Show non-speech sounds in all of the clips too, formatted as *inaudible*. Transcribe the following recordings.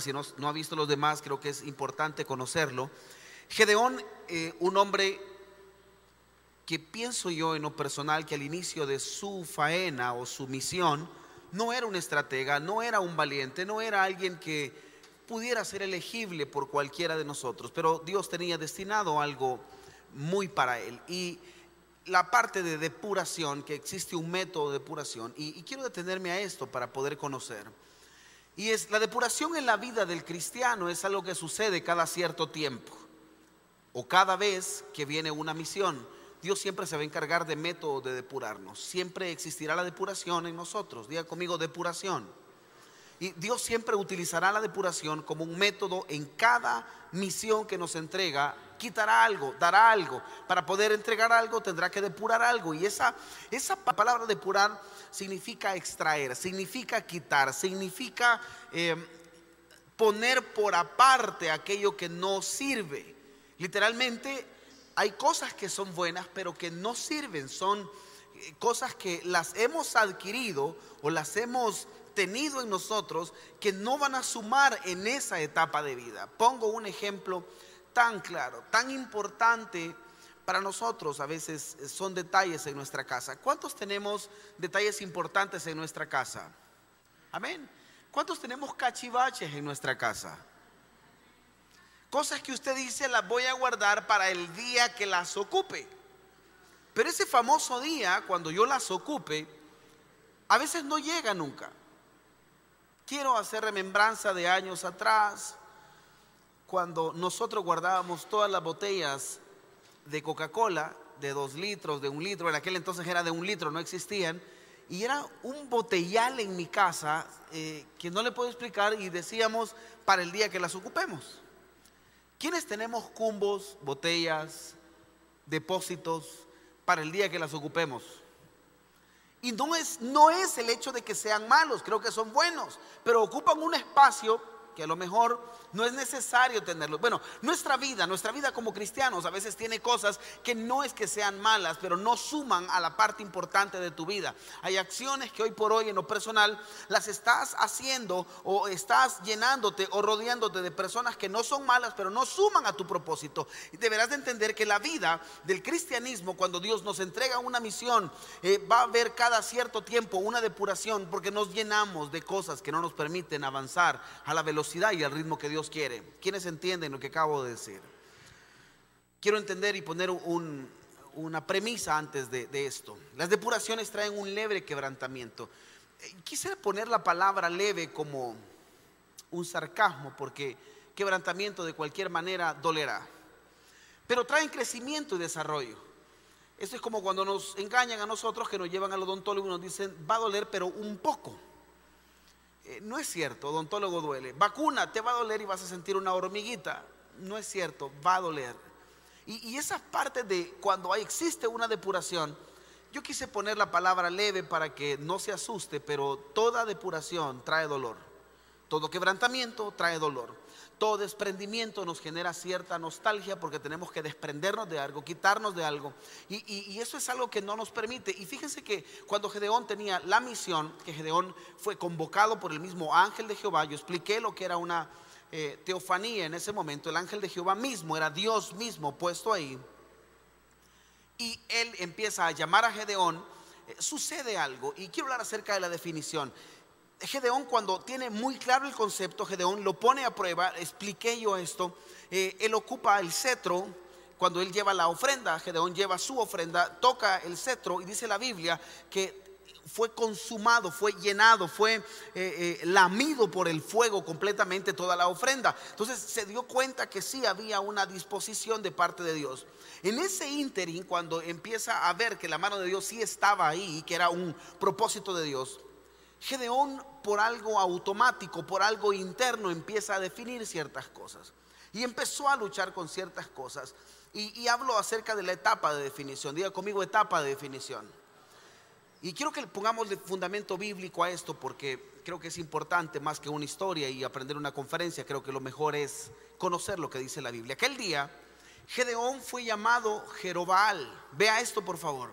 si no, ha visto los demás, creo que es importante conocerlo. Gedeón, eh, un hombre que pienso yo en lo personal que al inicio de su faena o su misión no era un estratega, no era un valiente, no era alguien que pudiera ser elegible por cualquiera de nosotros, pero Dios tenía destinado algo muy para él. Y la parte de depuración, que existe un método de depuración, y quiero detenerme a esto para poder conocer. Y es la depuración en la vida del cristiano es algo que sucede cada cierto tiempo o cada vez que viene una misión. Dios siempre se va a encargar de método de depurarnos. Siempre existirá la depuración en nosotros. Diga conmigo depuración. Y Dios siempre utilizará la depuración como un método en cada misión que nos entrega. Quitará algo, dará algo. Para poder entregar algo tendrá que depurar algo. Y esa, esa palabra depurar significa extraer, significa quitar, significa eh, poner por aparte aquello que no sirve. Literalmente hay cosas que son buenas pero que no sirven. Son eh, cosas que las hemos adquirido o las hemos tenido en nosotros que no van a sumar en esa etapa de vida. Pongo un ejemplo tan claro, tan importante para nosotros. A veces son detalles en nuestra casa. ¿Cuántos tenemos detalles importantes en nuestra casa? Amén. ¿Cuántos tenemos cachivaches en nuestra casa? Cosas que usted dice las voy a guardar para el día que las ocupe. Pero ese famoso día, cuando yo las ocupe, a veces no llega nunca. Quiero hacer remembranza de años atrás, cuando nosotros guardábamos todas las botellas de Coca-Cola, de dos litros, de un litro, en aquel entonces era de un litro, no existían, y era un botellal en mi casa eh, que no le puedo explicar y decíamos para el día que las ocupemos. ¿Quiénes tenemos cumbos, botellas, depósitos para el día que las ocupemos? Y no es, no es el hecho de que sean malos, creo que son buenos, pero ocupan un espacio que a lo mejor no es necesario tenerlo. Bueno, nuestra vida, nuestra vida como cristianos a veces tiene cosas que no es que sean malas, pero no suman a la parte importante de tu vida. Hay acciones que hoy por hoy en lo personal las estás haciendo o estás llenándote o rodeándote de personas que no son malas, pero no suman a tu propósito. Y deberás de entender que la vida del cristianismo, cuando Dios nos entrega una misión, eh, va a haber cada cierto tiempo una depuración porque nos llenamos de cosas que no nos permiten avanzar a la velocidad y al ritmo que Dios quiere. ¿Quiénes entienden lo que acabo de decir? Quiero entender y poner una premisa antes de, esto. Las depuraciones traen un leve quebrantamiento. Eh, quisiera poner la palabra leve como un sarcasmo, porque quebrantamiento de cualquier manera dolerá. Pero traen crecimiento y desarrollo. Esto es como cuando nos engañan a nosotros que nos llevan al odontólogo y nos dicen, va a doler, pero un poco. Eh, no es cierto, odontólogo duele. Vacuna, te va a doler y vas a sentir una hormiguita. No es cierto, va a doler. Y, y esas partes de cuando existe una depuración, yo quise poner la palabra leve para que no se asuste, pero toda depuración trae dolor. Todo quebrantamiento trae dolor todo desprendimiento nos genera cierta nostalgia porque tenemos que desprendernos de algo, quitarnos de algo. Y, eso es algo que no nos permite. Y fíjense que cuando Gedeón tenía la misión, que Gedeón fue convocado por el mismo ángel de Jehová, yo expliqué lo que era una eh, teofanía en ese momento, el ángel de Jehová mismo, era Dios mismo puesto ahí. Y él empieza a llamar a Gedeón, eh, sucede algo, y quiero hablar acerca de la definición. Gedeón cuando tiene muy claro el concepto, Gedeón lo pone a prueba, expliqué yo esto, eh, él ocupa el cetro, cuando él lleva la ofrenda, Gedeón lleva su ofrenda, toca el cetro y dice la Biblia que fue consumado, fue llenado, fue eh, eh, lamido por el fuego completamente toda la ofrenda. Entonces se dio cuenta que sí había una disposición de parte de Dios. En ese ínterin, cuando empieza a ver que la mano de Dios sí estaba ahí, que era un propósito de Dios, Gedeón por algo automático, por algo interno, empieza a definir ciertas cosas. Y empezó a luchar con ciertas cosas. Y, hablo acerca de la etapa de definición. Diga conmigo etapa de definición. Y quiero que pongamos el fundamento bíblico a esto porque creo que es importante más que una historia y aprender una conferencia. Creo que lo mejor es conocer lo que dice la Biblia. Aquel día, Gedeón fue llamado Jerobal. Vea esto por favor.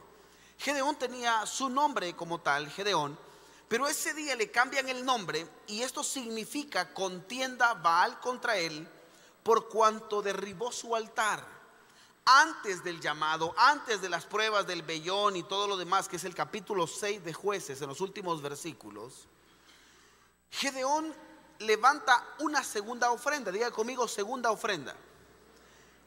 Gedeón tenía su nombre como tal, Gedeón, Pero ese día le cambian el nombre y esto significa contienda Baal contra él por cuanto derribó su altar. Antes del llamado, antes de las pruebas del vellón y todo lo demás, que es el capítulo 6 de jueces en los últimos versículos, Gedeón levanta una segunda ofrenda. Diga conmigo, segunda ofrenda.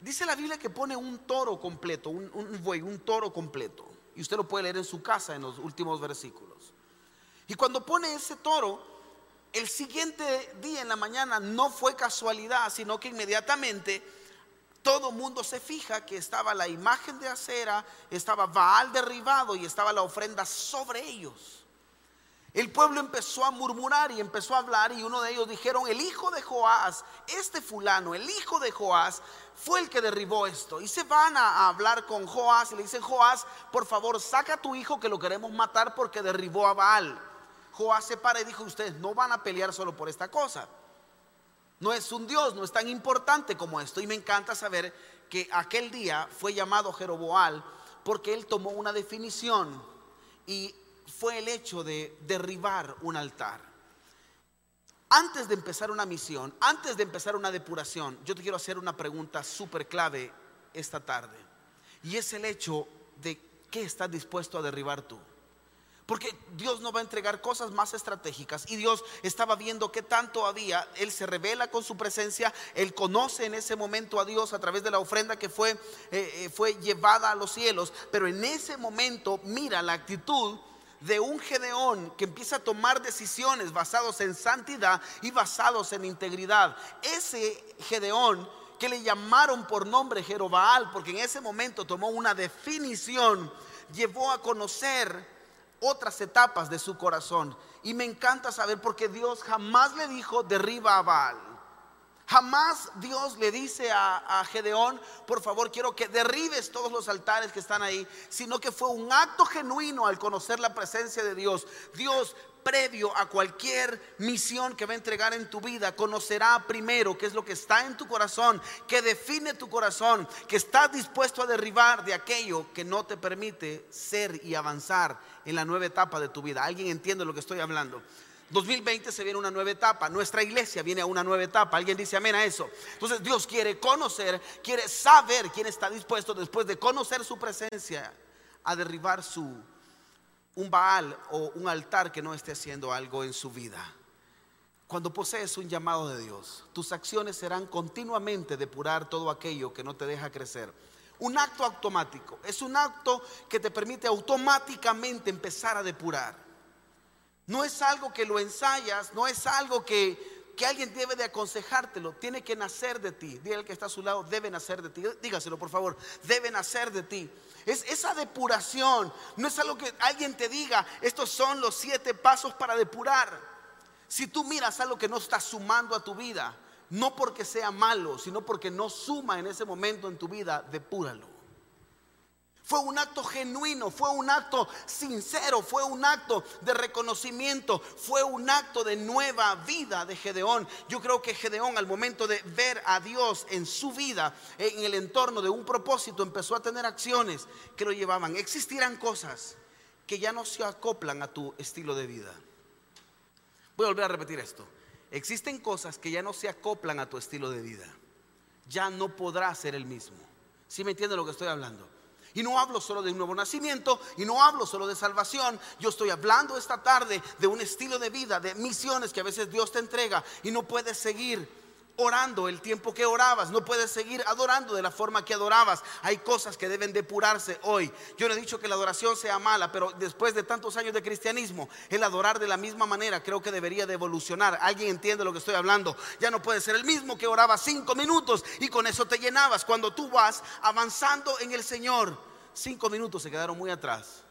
Dice la Biblia que pone un toro completo, un, un buey, un toro completo. Y usted lo puede leer en su casa en los últimos versículos. Y cuando pone ese toro, el siguiente día en la mañana no fue casualidad, sino que inmediatamente todo mundo se fija que estaba la imagen de acera, estaba Baal derribado y estaba la ofrenda sobre ellos. El pueblo empezó a murmurar y empezó a hablar y uno de ellos dijeron, el hijo de Joás, este fulano, el hijo de Joás, fue el que derribó esto. Y se van a, hablar con Joás y le dicen, Joás, por favor, saca a tu hijo que lo queremos matar porque derribó a Baal. Joás se para y dijo, ustedes no van a pelear solo por esta cosa. No es un Dios, no es tan importante como esto. Y me encanta saber que aquel día fue llamado Jeroboal porque él tomó una definición y fue el hecho de derribar un altar. Antes de empezar una misión, antes de empezar una depuración, yo te quiero hacer una pregunta súper clave esta tarde. Y es el hecho de qué estás dispuesto a derribar tú. Porque Dios no va a entregar cosas más estratégicas. Y Dios estaba viendo qué tanto había. Él se revela con su presencia. Él conoce en ese momento a Dios a través de la ofrenda que fue, eh, eh, fue llevada a los cielos. Pero en ese momento mira la actitud de un Gedeón que empieza a tomar decisiones basados en santidad y basados en integridad. Ese Gedeón que le llamaron por nombre Jerobaal, porque en ese momento tomó una definición, llevó a conocer otras etapas de su corazón. Y me encanta saber porque Dios jamás le dijo derriba a Baal. Jamás Dios le dice a, Gedeón, por favor, quiero que derribes todos los altares que están ahí, sino que fue un acto genuino al conocer la presencia de Dios. Dios previo a cualquier misión que va a entregar en tu vida, conocerá primero qué es lo que está en tu corazón, que define tu corazón, que estás dispuesto a derribar de aquello que no te permite ser y avanzar en la nueva etapa de tu vida. ¿Alguien entiende lo que estoy hablando? 2020 se viene una nueva etapa, nuestra iglesia viene a una nueva etapa. Alguien dice amén a eso. Entonces Dios quiere conocer, quiere saber quién está dispuesto después de conocer su presencia a derribar su un Baal o un altar que no esté haciendo algo en su vida. Cuando posees un llamado de Dios, tus acciones serán continuamente depurar todo aquello que no te deja crecer. Un acto automático es un acto que te permite automáticamente empezar a depurar. No es algo que lo ensayas, no es algo que, alguien debe de aconsejártelo, tiene que nacer de ti. Dile al que está a su lado, debe nacer de ti. Dígaselo por favor, debe nacer de ti. Es esa depuración, no es algo que alguien te diga, estos son los siete pasos para depurar. Si tú miras algo que no está sumando a tu vida, no porque sea malo, sino porque no suma en ese momento en tu vida, depúralo. Fue un acto genuino, fue un acto sincero, fue un acto de reconocimiento, fue un acto de nueva vida de Gedeón. Yo creo que Gedeón al momento de ver a Dios en su vida, en el entorno de un propósito, empezó a tener acciones que lo llevaban. Existirán cosas que ya no se acoplan a tu estilo de vida. Voy a volver a repetir esto. Existen cosas que ya no se acoplan a tu estilo de vida. Ya no podrás ser el mismo. ¿Sí me entiende lo que estoy hablando? Y no hablo solo de un nuevo nacimiento y no hablo solo de salvación. Yo estoy hablando esta tarde de un estilo de vida, de misiones que a veces Dios te entrega y no puedes seguir orando el tiempo que orabas, no puedes seguir adorando de la forma que adorabas. Hay cosas que deben depurarse hoy. Yo no he dicho que la adoración sea mala, pero después de tantos años de cristianismo, el adorar de la misma manera creo que debería de evolucionar. ¿Alguien entiende lo que estoy hablando? Ya no puede ser el mismo que oraba cinco minutos y con eso te llenabas. Cuando tú vas avanzando en el Señor, cinco minutos se quedaron muy atrás.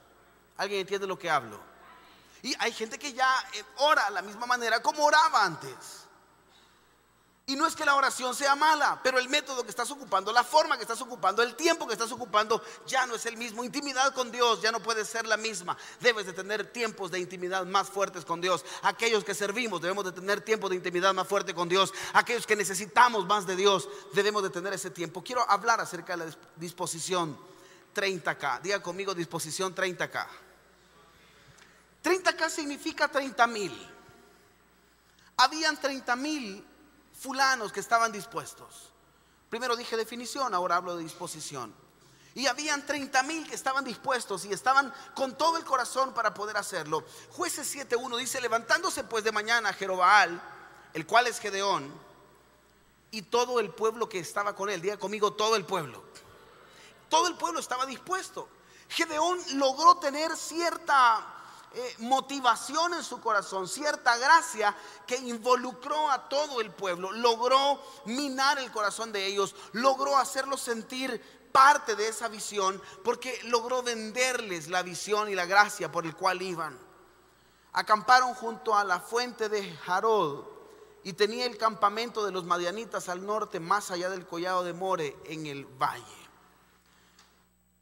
¿Alguien entiende lo que hablo? Y hay gente que ya eh, ora de la misma manera como oraba antes. Y no es que la oración sea mala, pero el método que estás ocupando, la forma que estás ocupando, el tiempo que estás ocupando, ya no es el mismo. Intimidad con Dios ya no puede ser la misma. Debes de tener tiempos de intimidad más fuertes con Dios. Aquellos que servimos debemos de tener tiempos de intimidad más fuerte con Dios. Aquellos que necesitamos más de Dios debemos de tener ese tiempo. Quiero hablar acerca de la disposición 30K. Diga conmigo disposición 30K. 30K significa 30 mil. Habían 30 mil fulanos que estaban dispuestos. Primero dije definición, ahora hablo de disposición. Y habían 30 mil que estaban dispuestos y estaban con todo el corazón para poder hacerlo. Jueces 7.1 dice, levantándose pues de mañana Jerobaal, el cual es Gedeón, y todo el pueblo que estaba con él, diga conmigo todo el pueblo. Todo el pueblo estaba dispuesto. Gedeón logró tener cierta eh, motivación en su corazón, cierta gracia que involucró a todo el pueblo, logró minar el corazón de ellos, logró hacerlos sentir parte de esa visión, porque logró venderles la visión y la gracia por el cual iban. Acamparon junto a la fuente de Jarod y tenía el campamento de los madianitas al norte, más allá del collado de More, en el valle.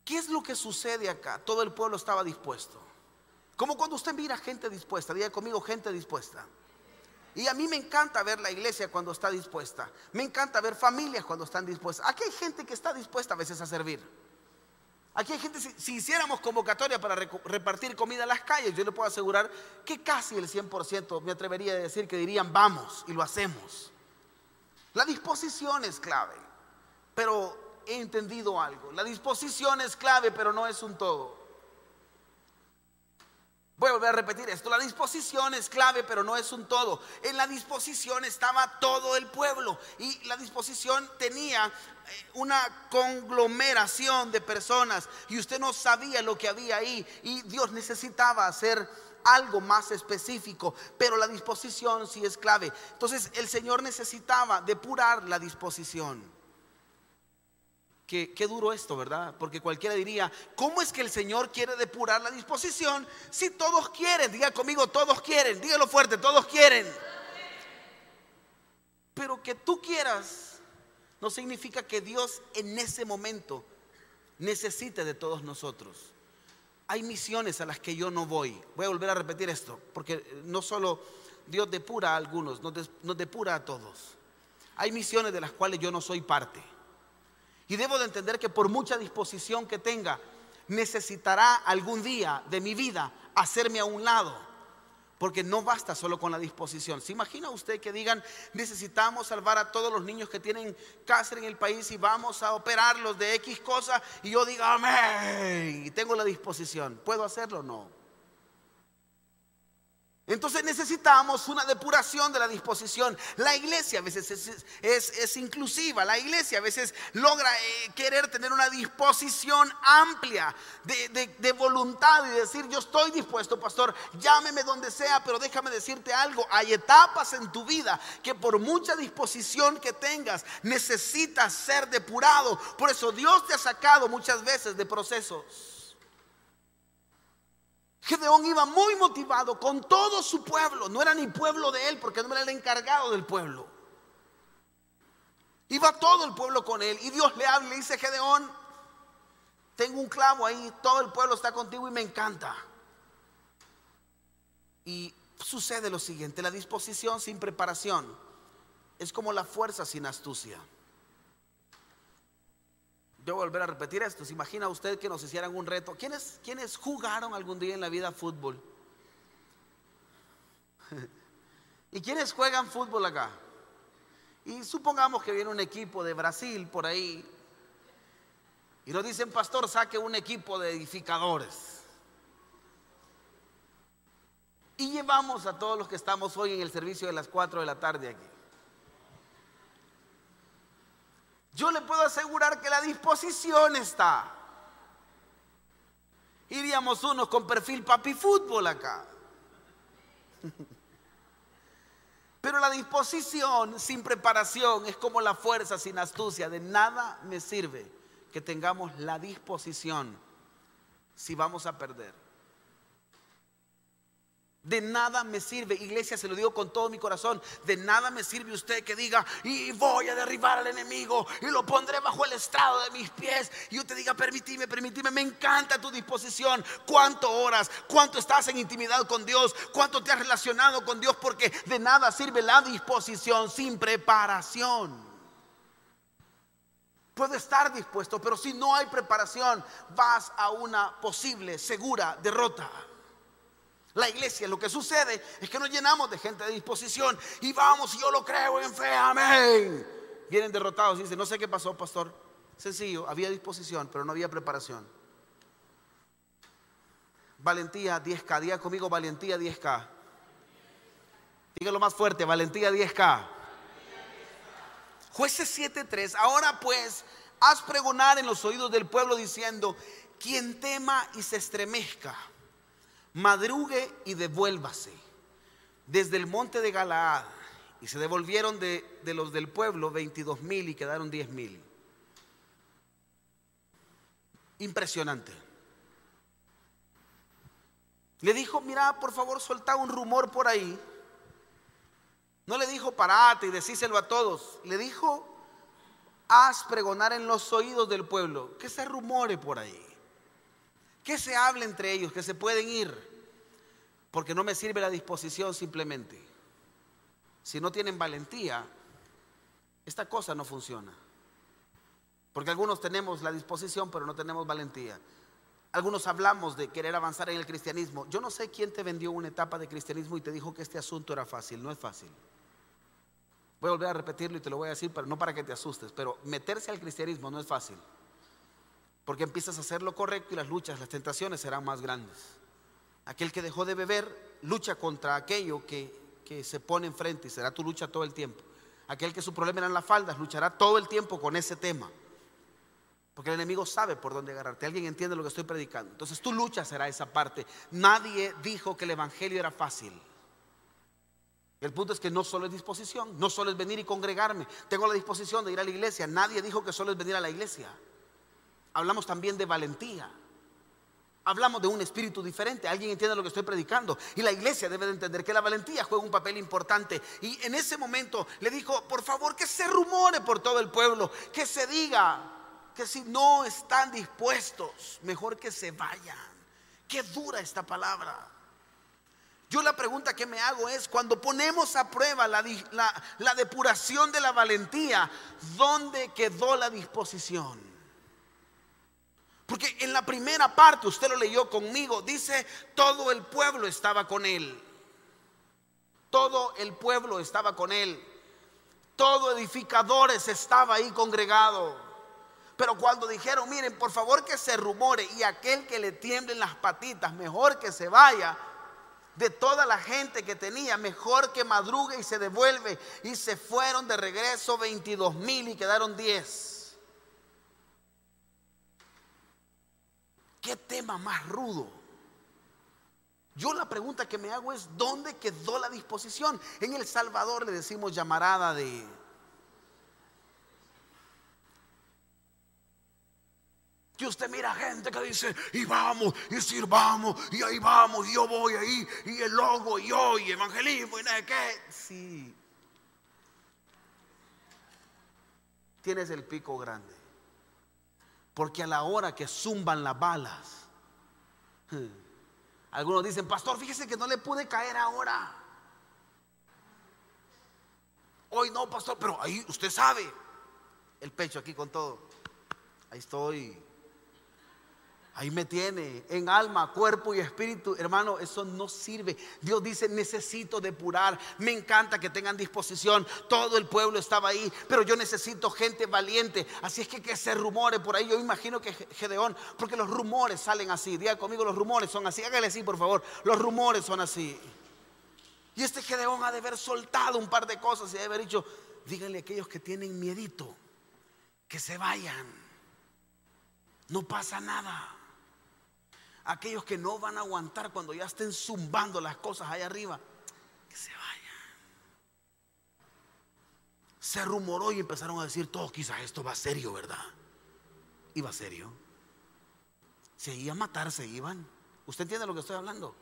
¿Qué es lo que sucede acá? Todo el pueblo estaba dispuesto. Como cuando usted mira gente dispuesta, diga conmigo gente dispuesta. Y a mí me encanta ver la iglesia cuando está dispuesta. Me encanta ver familias cuando están dispuestas. Aquí hay gente que está dispuesta a veces a servir. Aquí hay gente, si, hiciéramos convocatoria para repartir comida en las calles, yo le puedo asegurar que casi el 100% me atrevería a decir que dirían vamos y lo hacemos. La disposición es clave, pero he entendido algo. La disposición es clave, pero no es un todo. Voy a volver a repetir esto. La disposición es clave, pero no es un todo. En la disposición estaba todo el pueblo y la disposición tenía eh, una conglomeración de personas y usted no sabía lo que había ahí y Dios necesitaba hacer algo más específico, pero la disposición sí es clave. Entonces el Señor necesitaba depurar la disposición. Qué, duro esto, ¿verdad? Porque cualquiera diría, ¿cómo es que el Señor quiere depurar la disposición si todos quieren? Diga conmigo, todos quieren, dígalo fuerte, todos quieren. Pero que tú quieras no significa que Dios en ese momento necesite de todos nosotros. Hay misiones a las que yo no voy. Voy a volver a repetir esto, porque no solo Dios depura a algunos, nos depura a todos. Hay misiones de las cuales yo no soy parte. Y debo de entender que por mucha disposición que tenga, necesitará algún día de mi vida hacerme a un lado. Porque no basta solo con la disposición. ¿Se imagina usted que digan, necesitamos salvar a todos los niños que tienen cáncer en el país y vamos a operarlos de X cosa? Y yo diga, amén, y tengo la disposición. ¿Puedo hacerlo? No. Entonces necesitamos una depuración de la disposición. La iglesia a veces es, inclusiva, la iglesia a veces logra eh, querer tener una disposición amplia de, de, voluntad y decir, yo estoy dispuesto, pastor, llámeme donde sea, pero déjame decirte algo, hay etapas en tu vida que por mucha disposición que tengas necesitas ser depurado. Por eso Dios te ha sacado muchas veces de procesos. Gedeón iba muy motivado con todo su pueblo. No era ni pueblo de él porque no era el encargado del pueblo. Iba todo el pueblo con él. Y Dios le habla y le dice, Gedeón, tengo un clavo ahí, todo el pueblo está contigo y me encanta. Y sucede lo siguiente, la disposición sin preparación es como la fuerza sin astucia. Yo volver a repetir esto. ¿Se imagina usted que nos hicieran un reto? ¿Quiénes, ¿Quiénes jugaron algún día en la vida fútbol? *laughs* ¿Y quiénes juegan fútbol acá? Y supongamos que viene un equipo de Brasil por ahí y nos dicen, pastor, saque un equipo de edificadores. Y llevamos a todos los que estamos hoy en el servicio de las 4 de la tarde aquí. Yo le puedo asegurar que la disposición está. Iríamos unos con perfil papi fútbol acá. *laughs* Pero la disposición sin preparación es como la fuerza sin astucia. De nada me sirve que tengamos la disposición si vamos a perder. De nada me sirve, iglesia, se lo digo con todo mi corazón, de nada me sirve usted que diga, y voy a derribar al enemigo y lo pondré bajo el estrado de mis pies. Y usted diga, permitime, permitime, me encanta tu disposición. ¿Cuánto oras? ¿Cuánto estás en intimidad con Dios? ¿Cuánto te has relacionado con Dios? Porque de nada sirve la disposición sin preparación. Puede estar dispuesto, pero si no hay preparación, vas a una posible, segura derrota. La iglesia, lo que sucede es que nos llenamos de gente de disposición y vamos, yo lo creo en fe, amén. Vienen derrotados y dicen, no sé qué pasó, pastor. Sencillo, había disposición, pero no había preparación. Valentía 10K, diga conmigo valentía 10K. Dígalo más fuerte, valentía 10K. Jueces 7:3. Ahora pues, haz pregonar en los oídos del pueblo diciendo, quien tema y se estremezca, madrugue y devuélvase desde el monte de Galaad. Y se devolvieron de, de los del pueblo 22 mil y quedaron 10 mil. Impresionante. Le dijo, mira, por favor, solta un rumor por ahí. No le dijo, parate y decíselo a todos. Le dijo, haz pregonar en los oídos del pueblo, que se rumore por ahí. Que se hable entre ellos, que se pueden ir. Porque no me sirve la disposición simplemente. Si no tienen valentía, esta cosa no funciona. Porque algunos tenemos la disposición, pero no tenemos valentía. Algunos hablamos de querer avanzar en el cristianismo. Yo no sé quién te vendió una etapa de cristianismo y te dijo que este asunto era fácil. No es fácil. Voy a volver a repetirlo y te lo voy a decir, pero no para que te asustes. Pero meterse al cristianismo no es fácil. Porque empiezas a hacer lo correcto y las luchas, las tentaciones serán más grandes. Aquel que dejó de beber lucha contra aquello que, que se pone enfrente y será tu lucha todo el tiempo. Aquel que su problema eran las faldas luchará todo el tiempo con ese tema. Porque el enemigo sabe por dónde agarrarte. Alguien entiende lo que estoy predicando. Entonces tu lucha será esa parte. Nadie dijo que el evangelio era fácil. El punto es que no solo es disposición, no solo es venir y congregarme. Tengo la disposición de ir a la iglesia. Nadie dijo que solo es venir a la iglesia. Hablamos también de valentía. Hablamos de un espíritu diferente. Alguien entiende lo que estoy predicando. Y la iglesia debe de entender que la valentía juega un papel importante. Y en ese momento le dijo, por favor, que se rumore por todo el pueblo, que se diga, que si no están dispuestos, mejor que se vayan. Qué dura esta palabra. Yo la pregunta que me hago es, cuando ponemos a prueba la, la, depuración de la valentía, ¿dónde quedó la disposición? Porque en la primera parte, usted lo leyó conmigo, dice, todo el pueblo estaba con él. Todo el pueblo estaba con él. Todo edificadores estaba ahí congregado. Pero cuando dijeron, miren, por favor que se rumore y aquel que le tiemblen las patitas, mejor que se vaya, de toda la gente que tenía, mejor que madrugue y se devuelve. Y se fueron de regreso 22 mil y quedaron 10. ¿Qué tema más rudo? Yo la pregunta que me hago es, ¿dónde quedó la disposición? En El Salvador le decimos llamarada de Que usted mira gente que dice, y vamos, y sirvamos, y ahí vamos, y yo voy ahí, y el logo, y yo, y evangelismo, y nada qué. Sí. Tienes el pico grande. Porque a la hora que zumban las balas, algunos dicen, pastor, fíjese que no le pude caer ahora. Hoy no, pastor, pero ahí usted sabe, el pecho aquí con todo. Ahí estoy Ahí me tiene, en alma, cuerpo y espíritu. Hermano, eso no sirve. Dios dice, necesito depurar. Me encanta que tengan disposición. Todo el pueblo estaba ahí, pero yo necesito gente valiente. Así es que que se rumore por ahí. Yo imagino que Gedeón, porque los rumores salen así. Diga conmigo, los rumores son así. Hágale así, por favor. Los rumores son así. Y este Gedeón ha de haber soltado un par de cosas y ha de haber dicho, díganle a aquellos que tienen miedito, que se vayan. No pasa nada aquellos que no van a aguantar cuando ya estén zumbando las cosas allá arriba, que se vayan. Se rumoró y empezaron a decir, todo quizás esto va serio, ¿verdad? Iba serio. Se iban a matar, se iban. ¿Usted entiende lo que estoy hablando?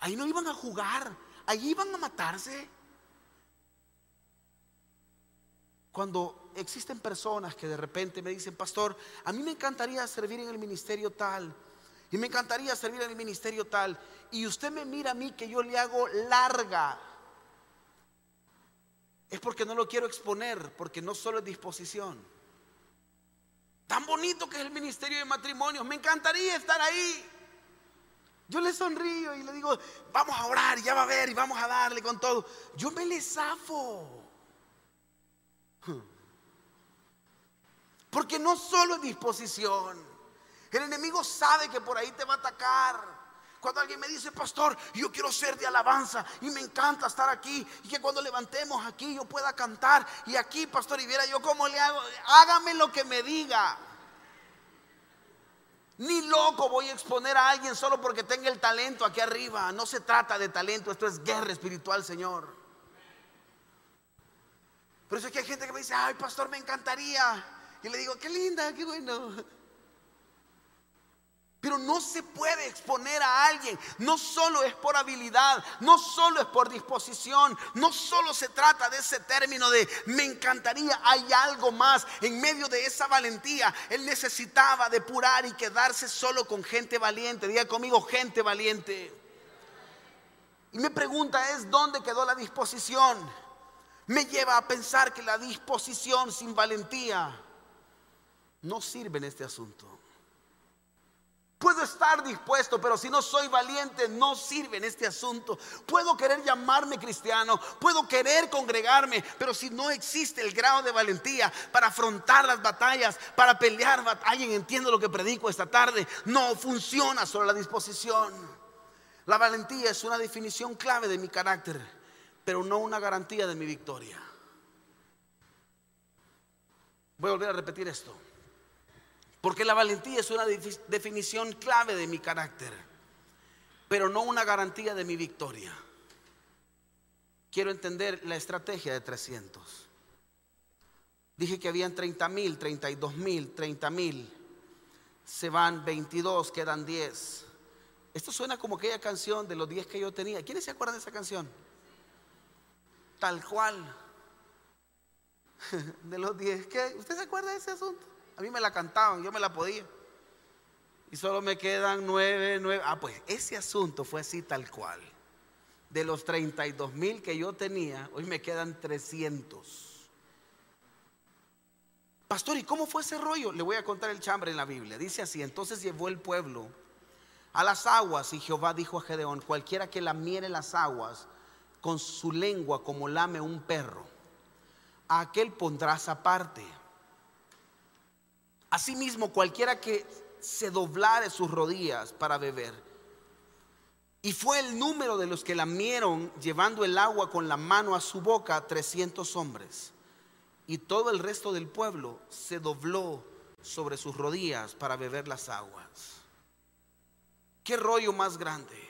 Ahí no iban a jugar, ahí iban a matarse. Cuando existen personas que de repente me dicen, pastor, a mí me encantaría servir en el ministerio tal, y me encantaría servir en el ministerio tal. Y usted me mira a mí que yo le hago larga. Es porque no lo quiero exponer, porque no solo es disposición. Tan bonito que es el ministerio de matrimonios. Me encantaría estar ahí. Yo le sonrío y le digo, vamos a orar, ya va a ver y vamos a darle con todo. Yo me le zafo. *laughs* Porque no solo es disposición. El enemigo sabe que por ahí te va a atacar. Cuando alguien me dice, pastor, yo quiero ser de alabanza y me encanta estar aquí y que cuando levantemos aquí yo pueda cantar y aquí, pastor, y viera yo cómo le hago, hágame lo que me diga. Ni loco voy a exponer a alguien solo porque tenga el talento aquí arriba. No se trata de talento, esto es guerra espiritual, Señor. Por eso es que hay gente que me dice, ay, pastor, me encantaría. Y le digo, qué linda, qué bueno. Pero no se puede exponer a alguien. No solo es por habilidad, no solo es por disposición, no solo se trata de ese término de me encantaría, hay algo más. En medio de esa valentía, él necesitaba depurar y quedarse solo con gente valiente. Diga conmigo, gente valiente. Y mi pregunta es, ¿dónde quedó la disposición? Me lleva a pensar que la disposición sin valentía no sirve en este asunto. Puedo estar dispuesto, pero si no soy valiente, no sirve en este asunto. Puedo querer llamarme cristiano, puedo querer congregarme, pero si no existe el grado de valentía para afrontar las batallas, para pelear ¿Alguien entiende lo que predico esta tarde? No funciona solo la disposición. La valentía es una definición clave de mi carácter, pero no una garantía de mi victoria. Voy a volver a repetir esto. Porque la valentía es una definición clave de mi carácter, pero no una garantía de mi victoria. Quiero entender la estrategia de 300. Dije que habían 30 mil, 32 mil, 30 mil. Se van 22, quedan 10. Esto suena como aquella canción de los 10 que yo tenía. ¿Quiénes se acuerdan de esa canción? Tal cual. *laughs* De los 10. ¿Usted se acuerda de ese asunto? A mí me la cantaban, yo me la podía. Y solo me quedan nueve, nueve. Ah, pues ese asunto fue así tal cual. De los 32 mil que yo tenía, hoy me quedan 300. Pastor, ¿y cómo fue ese rollo? Le voy a contar el chambre en la Biblia. Dice así, entonces llevó el pueblo a las aguas y Jehová dijo a Gedeón, cualquiera que lamiere las aguas con su lengua como lame un perro, a aquel pondrás aparte Asimismo, cualquiera que se doblare sus rodillas para beber. Y fue el número de los que lamieron llevando el agua con la mano a su boca, 300 hombres. Y todo el resto del pueblo se dobló sobre sus rodillas para beber las aguas. ¿Qué rollo más grande?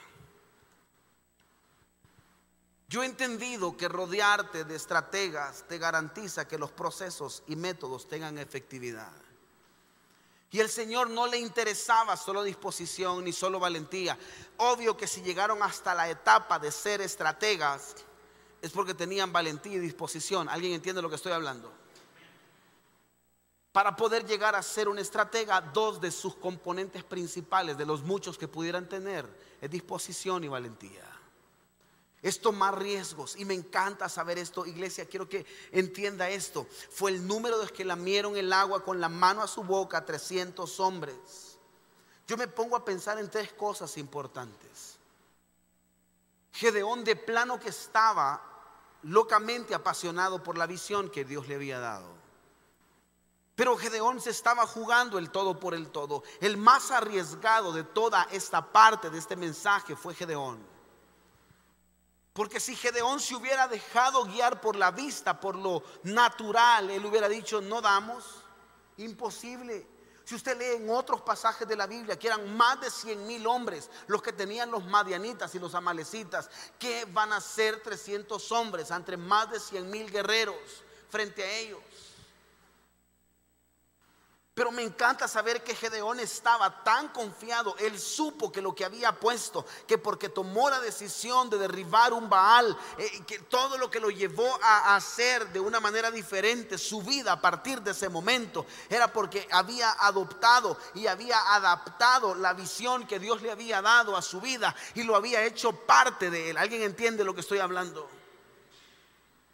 Yo he entendido que rodearte de estrategas te garantiza que los procesos y métodos tengan efectividad. Y el Señor no le interesaba solo disposición ni solo valentía. Obvio que si llegaron hasta la etapa de ser estrategas es porque tenían valentía y disposición. ¿Alguien entiende lo que estoy hablando? Para poder llegar a ser un estratega, dos de sus componentes principales, de los muchos que pudieran tener, es disposición y valentía es tomar riesgos. Y me encanta saber esto, iglesia, quiero que entienda esto. Fue el número de los que lamieron el agua con la mano a su boca, 300 hombres. Yo me pongo a pensar en tres cosas importantes. Gedeón de plano que estaba locamente apasionado por la visión que Dios le había dado. Pero Gedeón se estaba jugando el todo por el todo. El más arriesgado de toda esta parte de este mensaje fue Gedeón. Porque si Gedeón se hubiera dejado guiar por la vista, por lo natural, él hubiera dicho, no damos, imposible. Si usted lee en otros pasajes de la Biblia que eran más de 100 mil hombres los que tenían los madianitas y los amalecitas, ¿qué van a ser 300 hombres entre más de 100 mil guerreros frente a ellos? Pero me encanta saber que Gedeón estaba tan confiado, él supo que lo que había puesto, que porque tomó la decisión de derribar un Baal, eh, que todo lo que lo llevó a hacer de una manera diferente su vida a partir de ese momento, era porque había adoptado y había adaptado la visión que Dios le había dado a su vida y lo había hecho parte de él. ¿Alguien entiende lo que estoy hablando?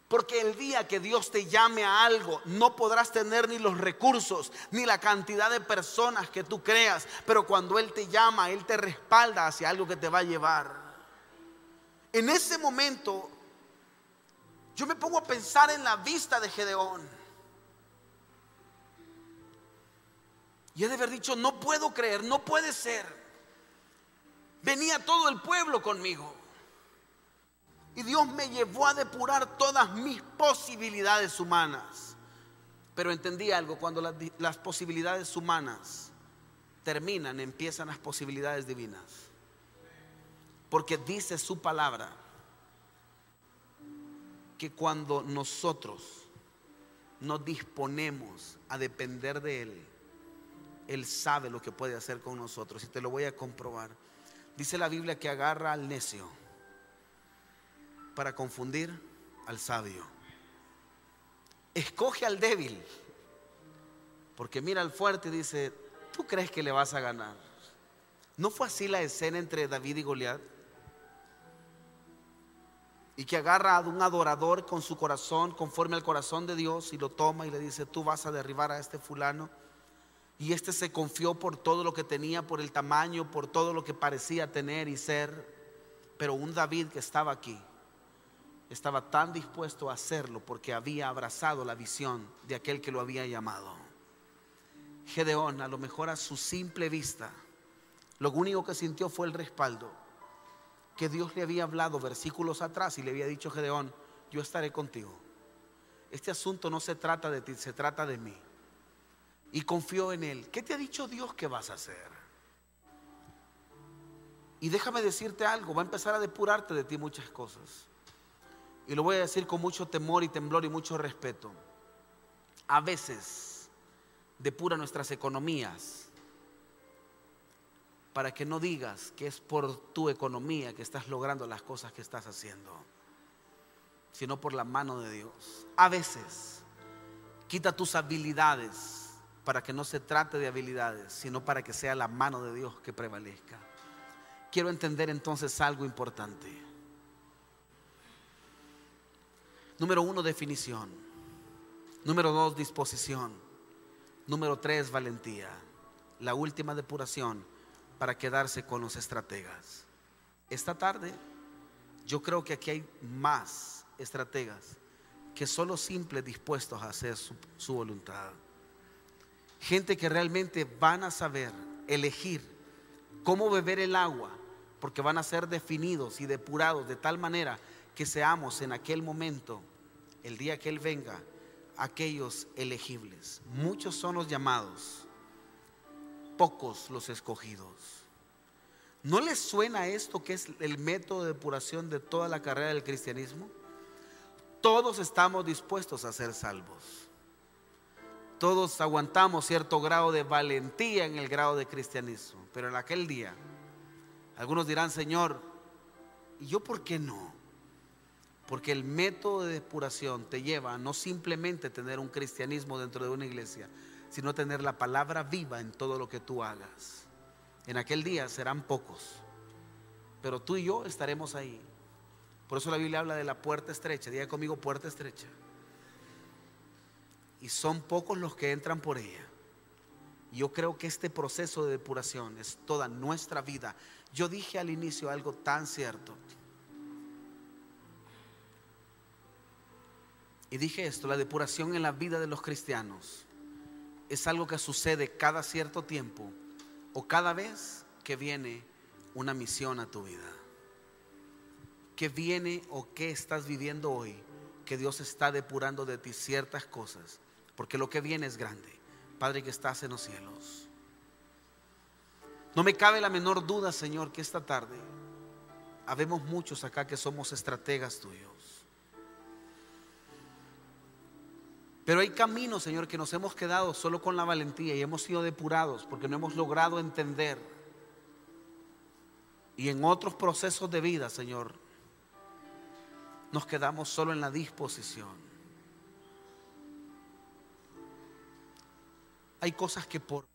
Porque el día que Dios te llame a algo, no podrás tener ni los recursos, ni la cantidad de personas que tú creas. Pero cuando Él te llama, Él te respalda hacia algo que te va a llevar. En ese momento, yo me pongo a pensar en la vista de Gedeón. Y he de haber dicho, no puedo creer, no puede ser. Venía todo el pueblo conmigo. Y Dios me llevó a depurar todas mis posibilidades humanas. Pero entendí algo, cuando las, posibilidades humanas terminan, empiezan las posibilidades divinas. Porque dice su palabra que cuando nosotros nos disponemos a depender de Él, Él sabe lo que puede hacer con nosotros. Y te lo voy a comprobar. Dice la Biblia que agarra al necio para confundir al sabio. Escoge al débil, porque mira al fuerte y dice, ¿tú crees que le vas a ganar? ¿No fue así la escena entre David y Goliat? Y que agarra a un adorador con su corazón, conforme al corazón de Dios, y lo toma y le dice, tú vas a derribar a este fulano. Y este se confió por todo lo que tenía, por el tamaño, por todo lo que parecía tener y ser. Pero un David que estaba aquí, estaba tan dispuesto a hacerlo porque había abrazado la visión de aquel que lo había llamado. Gedeón, a lo mejor a su simple vista, lo único que sintió fue el respaldo que Dios le había hablado versículos atrás y le había dicho Gedeón, yo estaré contigo. Este asunto no se trata de ti, se trata de mí. Y confió en él. ¿Qué te ha dicho Dios que vas a hacer? Y déjame decirte algo, va a empezar a depurarte de ti muchas cosas y lo voy a decir con mucho temor y temblor y mucho respeto, a veces depura nuestras economías para que no digas que es por tu economía que estás logrando las cosas que estás haciendo, sino por la mano de Dios. A veces quita tus habilidades para que no se trate de habilidades, sino para que sea la mano de Dios que prevalezca. Quiero entender entonces algo importante. Número uno, definición. Número dos, disposición. Número tres, valentía. La última depuración para quedarse con los estrategas. Esta tarde yo creo que aquí hay más estrategas que solo simples dispuestos a hacer su, su voluntad. Gente que realmente van a saber elegir cómo beber el agua, porque van a ser definidos y depurados de tal manera que seamos en aquel momento, el día que Él venga, aquellos elegibles. Muchos son los llamados, pocos los escogidos. ¿No les suena esto que es el método de depuración de toda la carrera del cristianismo? Todos estamos dispuestos a ser salvos. Todos aguantamos cierto grado de valentía en el grado de cristianismo. Pero en aquel día, algunos dirán, Señor, ¿y yo por qué no? Porque el método de depuración te lleva a no simplemente tener un cristianismo dentro de una iglesia, sino tener la palabra viva en todo lo que tú hagas. En aquel día serán pocos, pero tú y yo estaremos ahí. Por eso la Biblia habla de la puerta estrecha. Diga conmigo puerta estrecha. Y son pocos los que entran por ella. Yo creo que este proceso de depuración es toda nuestra vida. Yo dije al inicio algo tan cierto. Y dije esto, la depuración en la vida de los cristianos es algo que sucede cada cierto tiempo o cada vez que viene una misión a tu vida. Que viene o que estás viviendo hoy, que Dios está depurando de ti ciertas cosas, porque lo que viene es grande. Padre que estás en los cielos. No me cabe la menor duda, Señor, que esta tarde habemos muchos acá que somos estrategas tuyos. Pero hay caminos, Señor, que nos hemos quedado solo con la valentía y hemos sido depurados porque no hemos logrado entender. Y en otros procesos de vida, Señor, nos quedamos solo en la disposición. Hay cosas que por